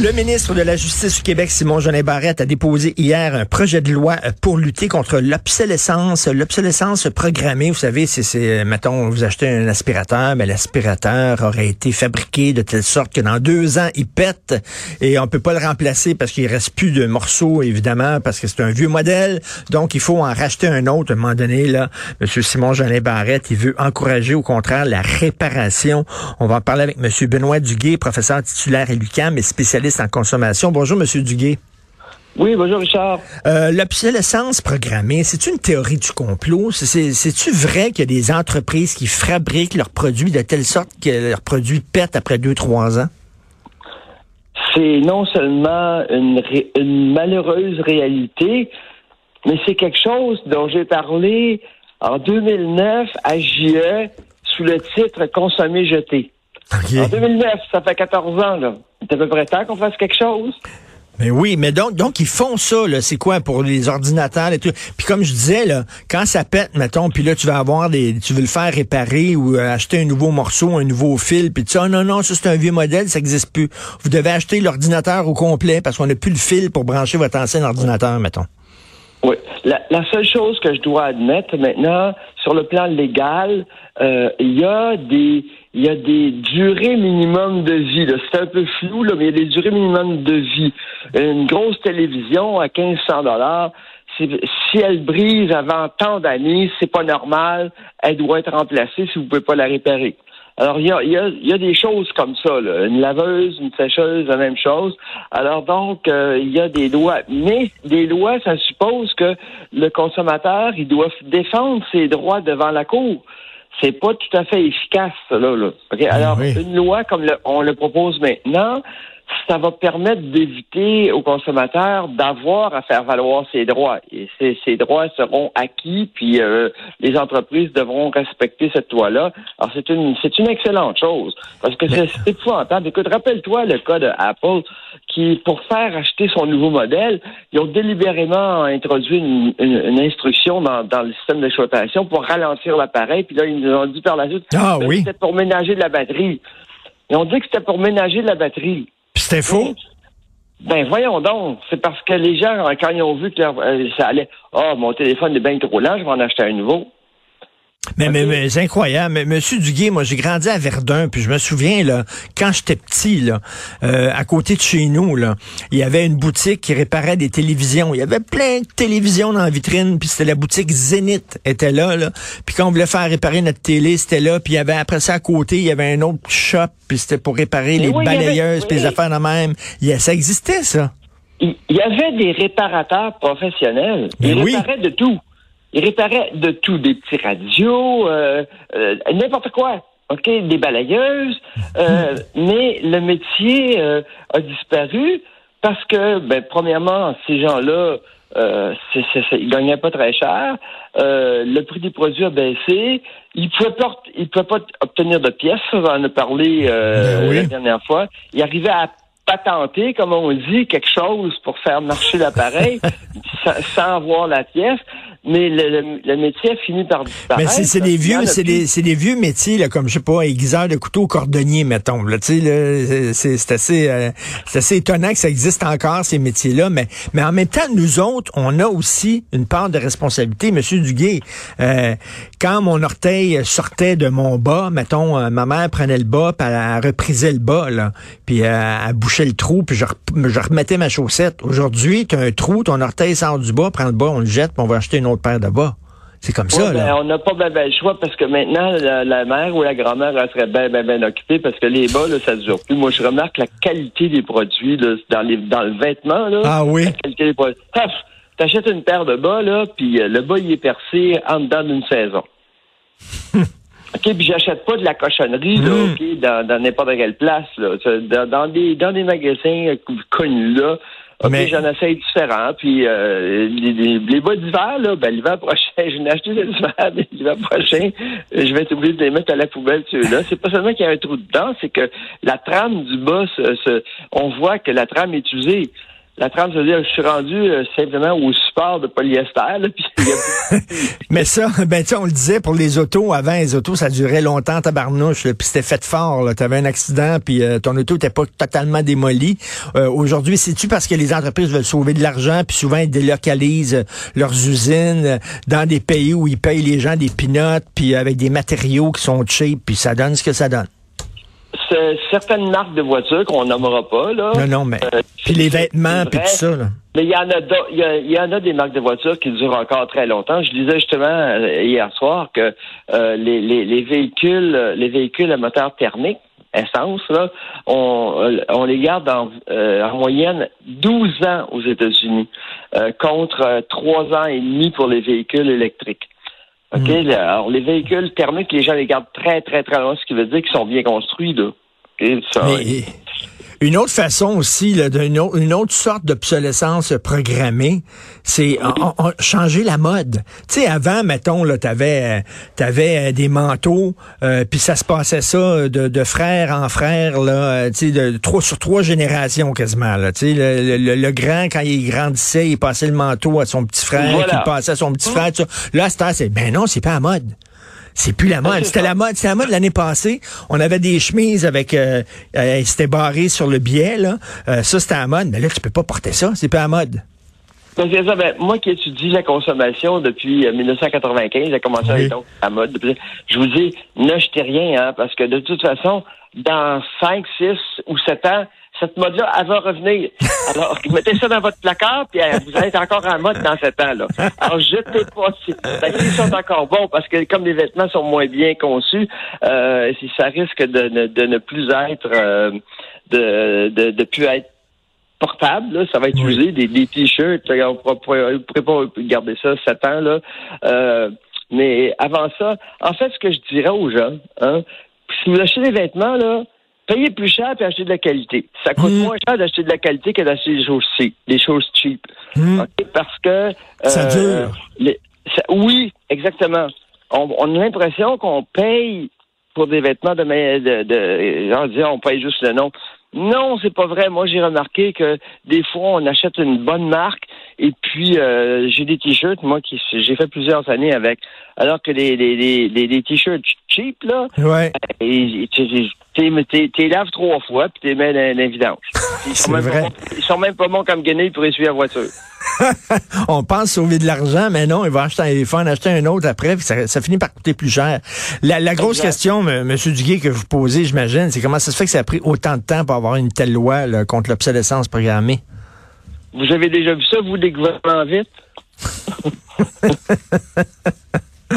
Le ministre de la Justice du Québec, Simon Jeanin Barrette, a déposé hier un projet de loi pour lutter contre l'obsolescence, l'obsolescence programmée. Vous savez, c'est, mettons, vous achetez un aspirateur, mais l'aspirateur aurait été fabriqué de telle sorte que dans deux ans, il pète et on peut pas le remplacer parce qu'il reste plus de morceaux, évidemment, parce que c'est un vieux modèle. Donc, il faut en racheter un autre à un moment donné, là. Monsieur Simon Jeanin Barrette, il veut encourager, au contraire, la réparation. On va en parler avec Monsieur Benoît Duguay, professeur titulaire à l'UQAM et spécialiste en consommation. Bonjour, Monsieur Duguay. Oui, bonjour Richard. Euh, L'obsolescence programmée, c'est une théorie du complot? C'est-tu vrai qu'il y a des entreprises qui fabriquent leurs produits de telle sorte que leurs produits pètent après deux, trois ans? C'est non seulement une, une malheureuse réalité, mais c'est quelque chose dont j'ai parlé en 2009 à JE sous le titre Consommer jeté. En 2009, ça fait 14 ans, là. C'est à peu près temps qu'on fasse quelque chose. Mais oui, mais donc, donc ils font ça, là. C'est quoi pour les ordinateurs et tout? Puis comme je disais, là, quand ça pète, mettons, puis là, tu vas avoir des. tu veux le faire réparer ou euh, acheter un nouveau morceau, un nouveau fil, puis tu dis, oh, non, non, ça c'est un vieux modèle, ça n'existe plus. Vous devez acheter l'ordinateur au complet parce qu'on n'a plus le fil pour brancher votre ancien ordinateur, mettons. Oui. La, seule chose que je dois admettre maintenant, sur le plan légal, euh, il y a des il y a des durées minimum de vie. C'est un peu flou, là, mais il y a des durées minimum de vie. Une grosse télévision à 1500 dollars, si elle brise avant tant d'années, c'est pas normal. Elle doit être remplacée si vous pouvez pas la réparer. Alors, il y a, des choses comme ça, là. Une laveuse, une sécheuse, la même chose. Alors donc, euh, il y a des lois. Mais des lois, ça suppose que le consommateur, il doit défendre ses droits devant la Cour c'est pas tout à fait efficace, là. là. Ben Alors, une loi comme on le propose maintenant, ça va permettre d'éviter aux consommateurs d'avoir à faire valoir ses droits. Et ces, ces droits seront acquis, puis euh, les entreprises devront respecter cette loi-là. Alors, c'est une c'est une excellente chose. Parce que c'est épouvantable. Écoute, rappelle-toi le cas de Apple qui, pour faire acheter son nouveau modèle, ils ont délibérément introduit une, une, instruction dans, dans, le système d'exploitation pour ralentir l'appareil. Puis là, ils nous ont dit par la suite ah, oui. c'était pour ménager de la batterie. Ils ont dit que c'était pour ménager de la batterie. C'était faux? Ben voyons donc, c'est parce que les gens, quand ils ont vu que euh, ça allait, oh, mon téléphone est bien trop lent, je vais en acheter un nouveau. Mais, mais, c'est incroyable. Mais, Monsieur Duguay, moi, j'ai grandi à Verdun, puis je me souviens, là, quand j'étais petit, là, euh, à côté de chez nous, là, il y avait une boutique qui réparait des télévisions. Il y avait plein de télévisions dans la vitrine, puis c'était la boutique Zénith, était là, là. Puis quand on voulait faire réparer notre télé, c'était là. Puis il y avait, après ça, à côté, il y avait un autre shop, puis c'était pour réparer les balayeuses, puis les affaires de même. ça existait, ça. Il y avait des réparateurs professionnels. Ils réparaient de tout. Il réparait de tout, des petits radios, euh, euh, n'importe quoi. OK, des balayeuses, euh, mais le métier a disparu parce que, ben, premièrement, ces gens-là, euh, ils gagnaient pas très cher. le prix des produits a baissé. Ils pouvaient pas, ils pouvaient pas obtenir de pièces. On en a parlé ben la dernière fois. Ils arrivaient à patenter, comme on dit, quelque chose pour faire marcher l'appareil sans, avoir la pièce mais le, métier a fini par disparaître. Mais c'est des vieux, c'est des, des, vieux métiers là, comme je sais pas, aiguiseur de couteau, cordonnier, mettons. Là, tu sais, c'est assez, euh, c'est assez étonnant que ça existe encore ces métiers-là, mais mais en même temps, nous autres, on a aussi une part de responsabilité, Monsieur Duguay. Euh, quand mon orteil sortait de mon bas, mettons, euh, ma mère prenait le bas, puis elle, reprisait le bas, là, puis elle, bouchait le trou, puis je, je remettais ma chaussette. Aujourd'hui, tu as un trou, ton orteil sort du bas, prends le bas, on le jette, puis on va acheter une autre paire de bas. C'est comme ça, là. Ben, on n'a pas bien le choix parce que maintenant, la, mère ou la grand-mère, elle serait bien, occupée parce que les bas, là, ça ne dure plus. Moi, je remarque la qualité des produits là, dans, les, dans le vêtement. Là, ah oui? La qualité des produits. t'achètes une paire de bas, là, puis euh, le bas, il est percé en dedans d'une saison. OK, puis j'achète pas de la cochonnerie, là, Mm. OK, dans, dans n'importe quelle place, là. Ça, Dans, dans des, dans des magasins euh, connus, là. OK, Mais- j'en essaye différents. Puis euh, les, les, les bas d'hiver, là, ben l'hiver prochain, je n'ai acheté cet hiver, mais l'hiver prochain, je vais être obligé de les mettre à la poubelle, ceux-là. C'est pas seulement qu'il y a un trou dedans, c'est que la trame du bas, se- se- on voit que la trame est usée. La trame, ça veut dire que je suis rendu euh, simplement au support de polyester, là, puis Mais ça, ben tu sais, on le disait pour les autos, avant les autos, ça durait longtemps, tabarnouche, là, puis c'était fait fort. Tu avais un accident, puis euh, ton auto n'était pas totalement démoli. Euh, Aujourd'hui, c'est-tu parce que les entreprises veulent sauver de l'argent, puis souvent ils délocalisent euh, leurs usines euh, dans des pays où ils payent les gens des pinottes, puis avec des matériaux qui sont cheap, puis ça donne ce que ça donne? Certaines marques de voitures qu'on nommera pas, là. Non, non, mais... Euh, Puis les vêtements, puis tout ça, là. Mais il y en a d'autres- il y, y en a des marques de voitures qui durent encore très longtemps. Je disais justement euh, hier soir que euh, les, les, les véhicules euh, les véhicules à moteur thermique essence là, on, on les garde en, euh, en moyenne 12 ans aux États-Unis euh, contre euh, trois ans et demi pour les véhicules électriques. OK, là, alors les véhicules thermiques, les gens les gardent très très très loin, ce qui veut dire qu'ils sont bien construits là. OK, ça, Mais une autre façon aussi, là, une autre sorte d'obsolescence programmée, c'est changer la mode. Tu sais, avant, mettons, là, t'avais, euh, t'avais euh, des manteaux, euh, puis ça se passait ça de, de frère en frère, là, euh, tu sais, de trois sur trois générations quasiment. Là, tu sais, le, le- le grand quand il grandissait, il passait le manteau à son petit frère, Voilà. passait à son petit frère. tout ça. Là, c'est ben non, c'est pas à mode. C'est plus la mode. C'était la mode. C'était la mode l'année passée. On avait des chemises avec, euh, euh, c'était barré sur le biais là. Euh, ça c'était la mode. Mais là tu peux pas porter ça. C'est pas à la mode. Donc, c'est ça. Ben, moi qui étudie la consommation depuis euh, 1995, j'ai commencé Oui. à être à mode. Depuis- Je vous dis, n'achetez rien, hein, parce que de toute façon, dans 5, 6 ou 7 ans, cette mode-là, elle va revenir. Alors, mettez ça dans votre placard, puis euh, vous allez être encore en mode dans 7 ans. Là. Alors, jetez pas. Si, s'ils sont encore bons, parce que comme les vêtements sont moins bien conçus, euh, si ça risque de, ne- de ne plus être, euh, de, de, de plus être portable, là, ça va être usé, des, des t-shirts, on ne pourrait pas garder ça sept ans, là. Euh, mais avant ça, en fait, ce que je dirais aux gens, hein, si vous achetez des vêtements, là, payez plus cher et achetez de la qualité. Ça coûte Mm. moins cher d'acheter de la qualité que d'acheter des choses cheap, des choses cheap. Hmm. Parce que Ça euh, dure. les- ça- oui, exactement. On, on a l'impression qu'on paye pour des vêtements de, de, de dire, on paye juste le nom. Non, c'est pas vrai. Moi, j'ai remarqué que des fois, on achète une bonne marque et puis euh, j'ai des t-shirts, moi, qui j'ai fait plusieurs années avec. Alors que les, les, les, les, t-shirts cheap, là, Ouais. et, et tu les laves trois fois puis tu les mets vidange. Ils C'est sont, même vrai. pas bons, ils sont même pas bons comme guenilles pour essuyer la voiture. On pense sauver de l'argent, mais non, il va acheter, faut en acheter un autre après, puis ça, ça finit par coûter plus cher. La, la grosse question, M. Duguay, que vous posez, j'imagine, c'est comment ça se fait que ça a pris autant de temps pour avoir une telle loi là, contre l'obsolescence programmée? Vous avez déjà vu ça, vous, des gouvernements vite?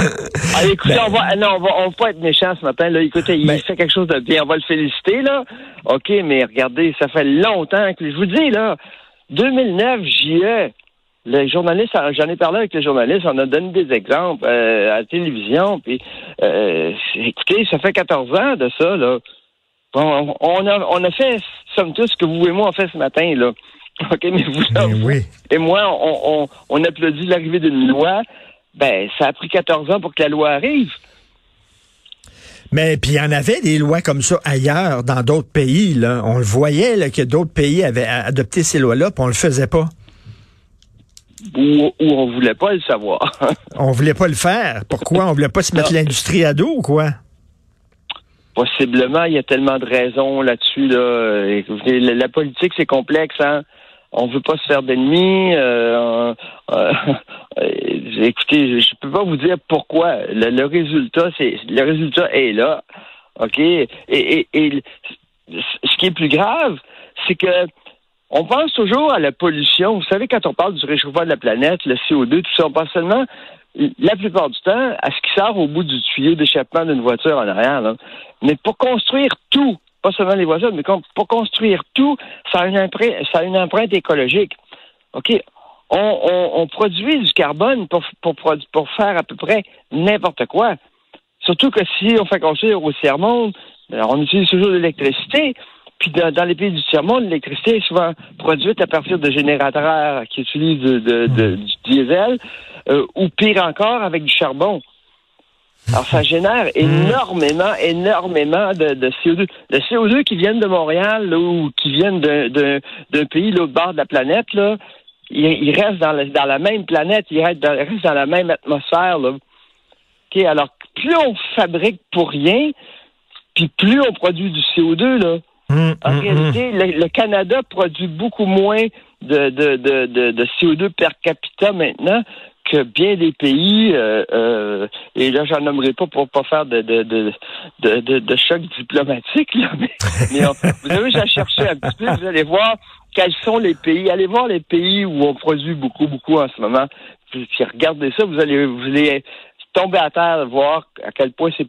Ah, écoutez, Ben- on va, non, on va, on va pas être méchant ce matin, là. Écoutez, il Ben- fait quelque chose de bien. On va le féliciter, là. OK, mais regardez, ça fait longtemps que, je vous dis, là, 2009, j'y ai. Les journalistes, j'en ai parlé avec les journalistes, on a donné des exemples euh, à la télévision, puis euh, écoutez, ça fait 14 ans de ça, là. Bon, on a, on a fait, somme toute, ce que vous et moi on fait ce matin, là. OK, mais vous, là, Ben oui. et moi, on, on, on applaudit l'arrivée d'une loi. Ben, ça a pris 14 ans pour que la loi arrive. Mais puis il y en avait des lois comme ça ailleurs, dans d'autres pays. Là. On le voyait là, que d'autres pays avaient adopté ces lois-là, puis on le faisait pas. Ou, ou on voulait pas le savoir. On voulait pas le faire. Pourquoi? On voulait pas se mettre l'industrie à dos ou quoi? Possiblement, il y a tellement de raisons là-dessus. Là. La politique, c'est complexe. Hein? On veut pas se faire d'ennemis. euh, euh, euh, écoutez, je peux pas vous dire pourquoi. Le, résultat, c'est le résultat est là. OK? Et, et, et ce qui est plus grave, c'est que on pense toujours à la pollution. Vous savez, quand on parle du réchauffement de la planète, le CO2, tout ça, on pense seulement, la plupart du temps, à ce qui sort au bout du tuyau d'échappement d'une voiture en arrière. là. Mais pour construire tout, pas seulement les voitures, mais pour construire tout, ça a une empreinte, ça a une empreinte écologique. OK? on, produit du carbone pour, pour, pour faire à peu près n'importe quoi. Surtout que si on fait construire au tiers-monde, ben, on utilise toujours de l'électricité. Puis dans, les pays du tiers-monde, l'électricité est souvent produite à partir de générateurs qui utilisent de, du diesel, euh, ou pire encore, avec du charbon. Alors, ça génère hmm. énormément, énormément de, CO2. Le CO2 qui viennent de Montréal ou qui viennent d'un pays l'autre bord de la planète, là, il, reste dans, dans, la même planète, il reste dans, reste dans la même atmosphère. Là. alors, plus on fabrique pour rien, puis plus on produit du CO2, là. Hmm, en hmm, réalité, le, Canada produit beaucoup moins de, de, de, de CO2 per capita maintenant que bien des pays, euh, euh, et là j'en nommerai pas pour pas faire de de, de, de, de choc diplomatique, là, mais, vous avez déjà cherché un petit peu, vous allez voir quels sont les pays, allez voir les pays où on produit beaucoup, beaucoup en ce moment. Puis, regardez ça, vous allez vous allez tomber à terre, voir à quel point ces,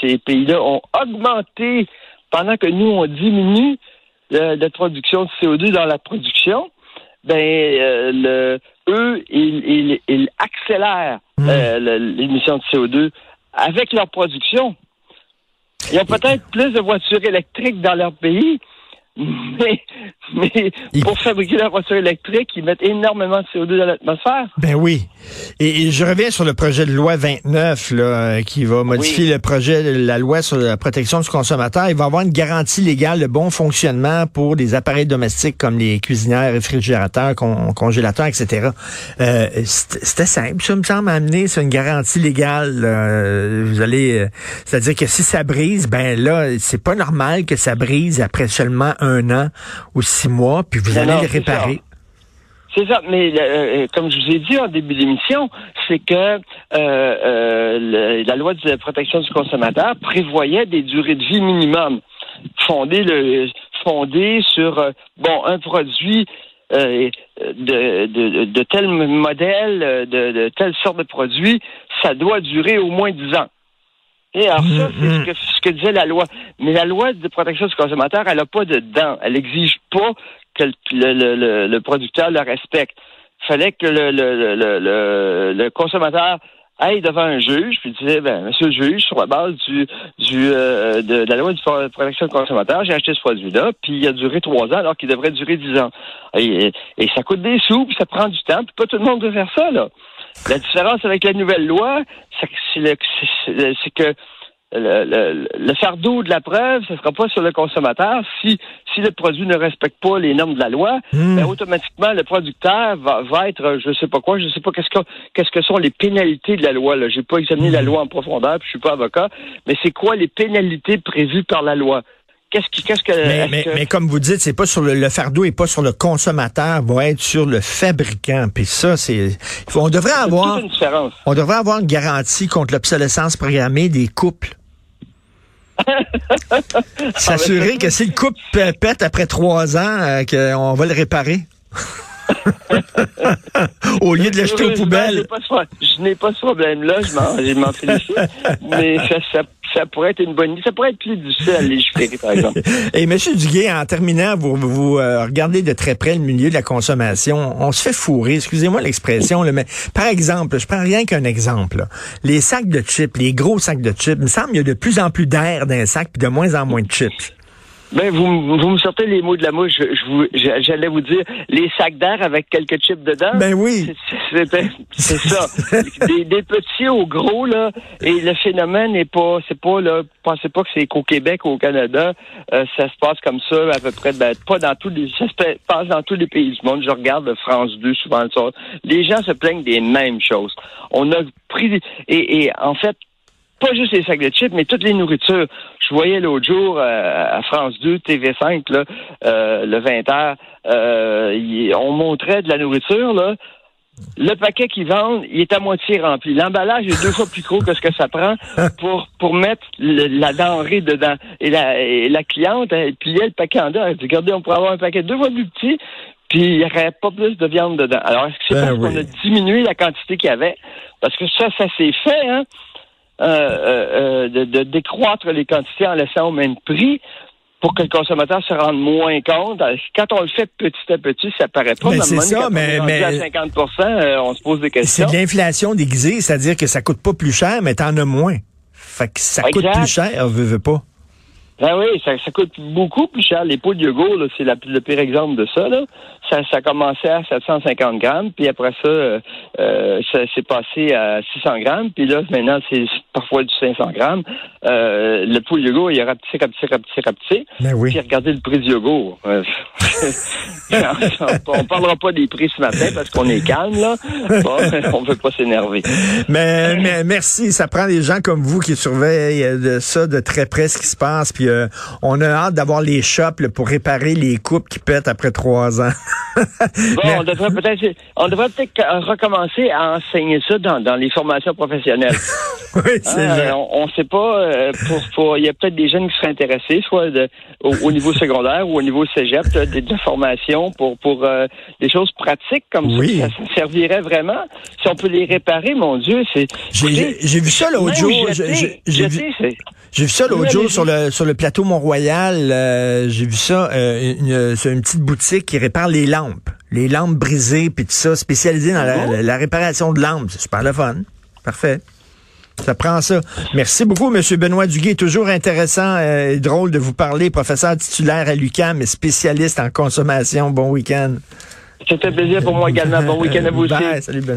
ces pays-là ont augmenté pendant que nous, on diminue la production de CO2 dans la production. Ben, euh, le, eux, ils, accélèrent hmm. euh, l'émission de CO2 avec leur production. Ils ont peut-être plus de voitures électriques dans leur pays, mais, mais pour fabriquer la voiture électrique, ils mettent énormément de CO2 dans l'atmosphère. Ben oui. Et, je reviens sur le projet de loi 29 là, qui va modifier le projet de la loi sur la protection du consommateur. Il va avoir une garantie légale de bon fonctionnement pour des appareils domestiques comme les cuisinières, réfrigérateurs, congélateurs, etc. Euh, C'était simple, ça me semble amener c'est une garantie légale. vous allez, euh, c'est-à-dire que si ça brise, ben là, c'est pas normal que ça brise après seulement un an ou six mois, puis vous allez le réparer. C'est ça, mais euh, euh, comme je vous ai dit en début d'émission, c'est que euh, la loi de protection du consommateur prévoyait des durées de vie minimum fondées, le, fondées sur bon un produit de, de, de, tel modèle, de, de telle sorte de produit, ça doit durer au moins dix ans. Et alors ça, c'est ce, mm-hmm. que, ce que disait la loi. Mais la loi de protection du consommateur, elle n'a pas de dents. Elle n'exige pas que le, le, producteur le respecte. Il fallait que le, le, le, consommateur aille devant un juge, puis disait, ben, monsieur le juge, sur la base du, du euh, de, la loi de protection du consommateur, j'ai acheté ce produit-là, puis il a duré trois ans alors qu'il devrait durer dix ans. Et, et, ça coûte des sous, puis ça prend du temps, puis pas tout le monde veut faire ça, là. La différence avec la nouvelle loi, c'est que le, fardeau de la preuve, ce ne sera pas sur le consommateur. Si, si le produit ne respecte pas les normes de la loi, hmm. ben, automatiquement, le producteur va, va être, je ne sais pas quoi, je ne sais pas qu'est-ce que, qu'est-ce que sont les pénalités de la loi. Je n'ai pas examiné la hmm. loi en profondeur, puis je suis pas avocat, mais c'est quoi les pénalités prévues par la loi? Qu'est-ce qui, qu'est-ce que, mais, comme vous dites, c'est pas sur le, fardeau et pas sur le consommateur, va être sur le fabricant. Puis ça, c'est, on devrait avoir, on devrait avoir une garantie contre l'obsolescence programmée des couples. S'assurer que si le couple pète après trois ans, euh, qu'on va le réparer. Au lieu de l'acheter aux poubelles. Je n'ai pas ce problème-là, je m'en félicite. mais ça, ça, pourrait être une bonne idée. Ça pourrait être plus difficile à légiférer, par exemple. Et M. Duguay, en terminant, vous, vous euh, regardez de très près le milieu de la consommation. On se fait fourrer, excusez-moi l'expression, mais par exemple, je prends rien qu'un exemple. Les sacs de chips, les gros sacs de chips, il me semble qu'il y a de plus en plus d'air dans les sacs, puis de moins en moins de chips. Ben, vous, vous me sortez les mots de la mouche. Je, j'allais vous dire les sacs d'air avec quelques chips dedans. Ben oui. C'est, ça. des, petits au gros, là. Et le phénomène n'est pas, c'est pas, là, pensez pas que c'est qu'au Québec ou au Canada. Euh, ça se passe comme ça à peu près, ben, pas dans tous les, ça se passe dans tous les pays du monde. Je regarde France 2 souvent le soir. Les gens se plaignent des mêmes choses. On a pris, et, et en fait, pas juste les sacs de chips, mais toutes les nourritures. Je voyais l'autre jour euh, à France 2, TV5, là, euh, le 20h, euh, on montrait de la nourriture, là. Le paquet qu'ils vendent, il est à moitié rempli. L'emballage est deux fois plus gros que ce que ça prend pour pour mettre la denrée dedans. Et la, et la cliente, elle pliait le paquet en deux. Elle dit, regardez, on pourrait avoir un paquet deux fois plus petit, puis il n'y aurait pas plus de viande dedans. Alors, est-ce que c'est ben parce qu'on a diminué la quantité qu'il y avait? Parce que ça, ça s'est fait, hein? Euh, euh, euh, de, décroître les quantités en laissant au même prix pour que le consommateur se rende moins compte. Quand on le fait petit à petit, ça paraît pas. Mais c'est ça, mais, mais à 50 on se pose des questions. C'est de l'inflation déguisée, c'est-à-dire que ça coûte pas plus cher, mais t'en as moins. Fait que ça coûte plus cher, veut, veut pas. Ben oui, ça, ça, coûte beaucoup plus cher. Les pots de yogourt, c'est le pire exemple de ça. Là. Ça, ça commençait à 750 grammes, puis après ça, euh, euh ça s'est passé à 600 grammes, puis là, maintenant, c'est parfois du 500 grammes. Euh, le pot de yogourt, il a rapetissé, rapetissé, rapetissé, rapetissé. Ben oui. Puis regardez le prix du yogourt. On parlera pas des prix ce matin parce qu'on est calme, là. Bon, on veut pas s'énerver. Mais, mais merci, ça prend des gens comme vous qui surveillent de ça de très près ce qui se passe, puis euh, on a hâte d'avoir les shops pour réparer les coupes qui pètent après trois ans. bon, on devrait peut-être on devrait peut-être recommencer à enseigner ça dans, dans les formations professionnelles. oui, c'est hein, On ne sait pas. Euh, pour, pour, il y a peut-être des jeunes qui seraient intéressés, soit de, au, niveau secondaire ou au niveau cégep, des, des formations pour pour euh, des choses pratiques comme ça, ça, servirait vraiment. Si on peut les réparer, mon Dieu, c'est. J'ai vu ça l'autre jour. J'ai vu, vu ça l'autre jour sur le sur le plateau Mont-Royal, euh, j'ai vu ça, euh, une, une, petite boutique qui répare les lampes, les lampes brisées, puis tout ça, spécialisée dans la, la, réparation de lampes. C'est super le fun. Parfait. Ça prend ça. Merci beaucoup, M. Benoît Duguay. Toujours intéressant euh, et drôle de vous parler. Professeur titulaire à l'UQAM et spécialiste en consommation. Bon week-end. C'était un plaisir pour moi également. Bon week-end à vous aussi. Salut Benoît.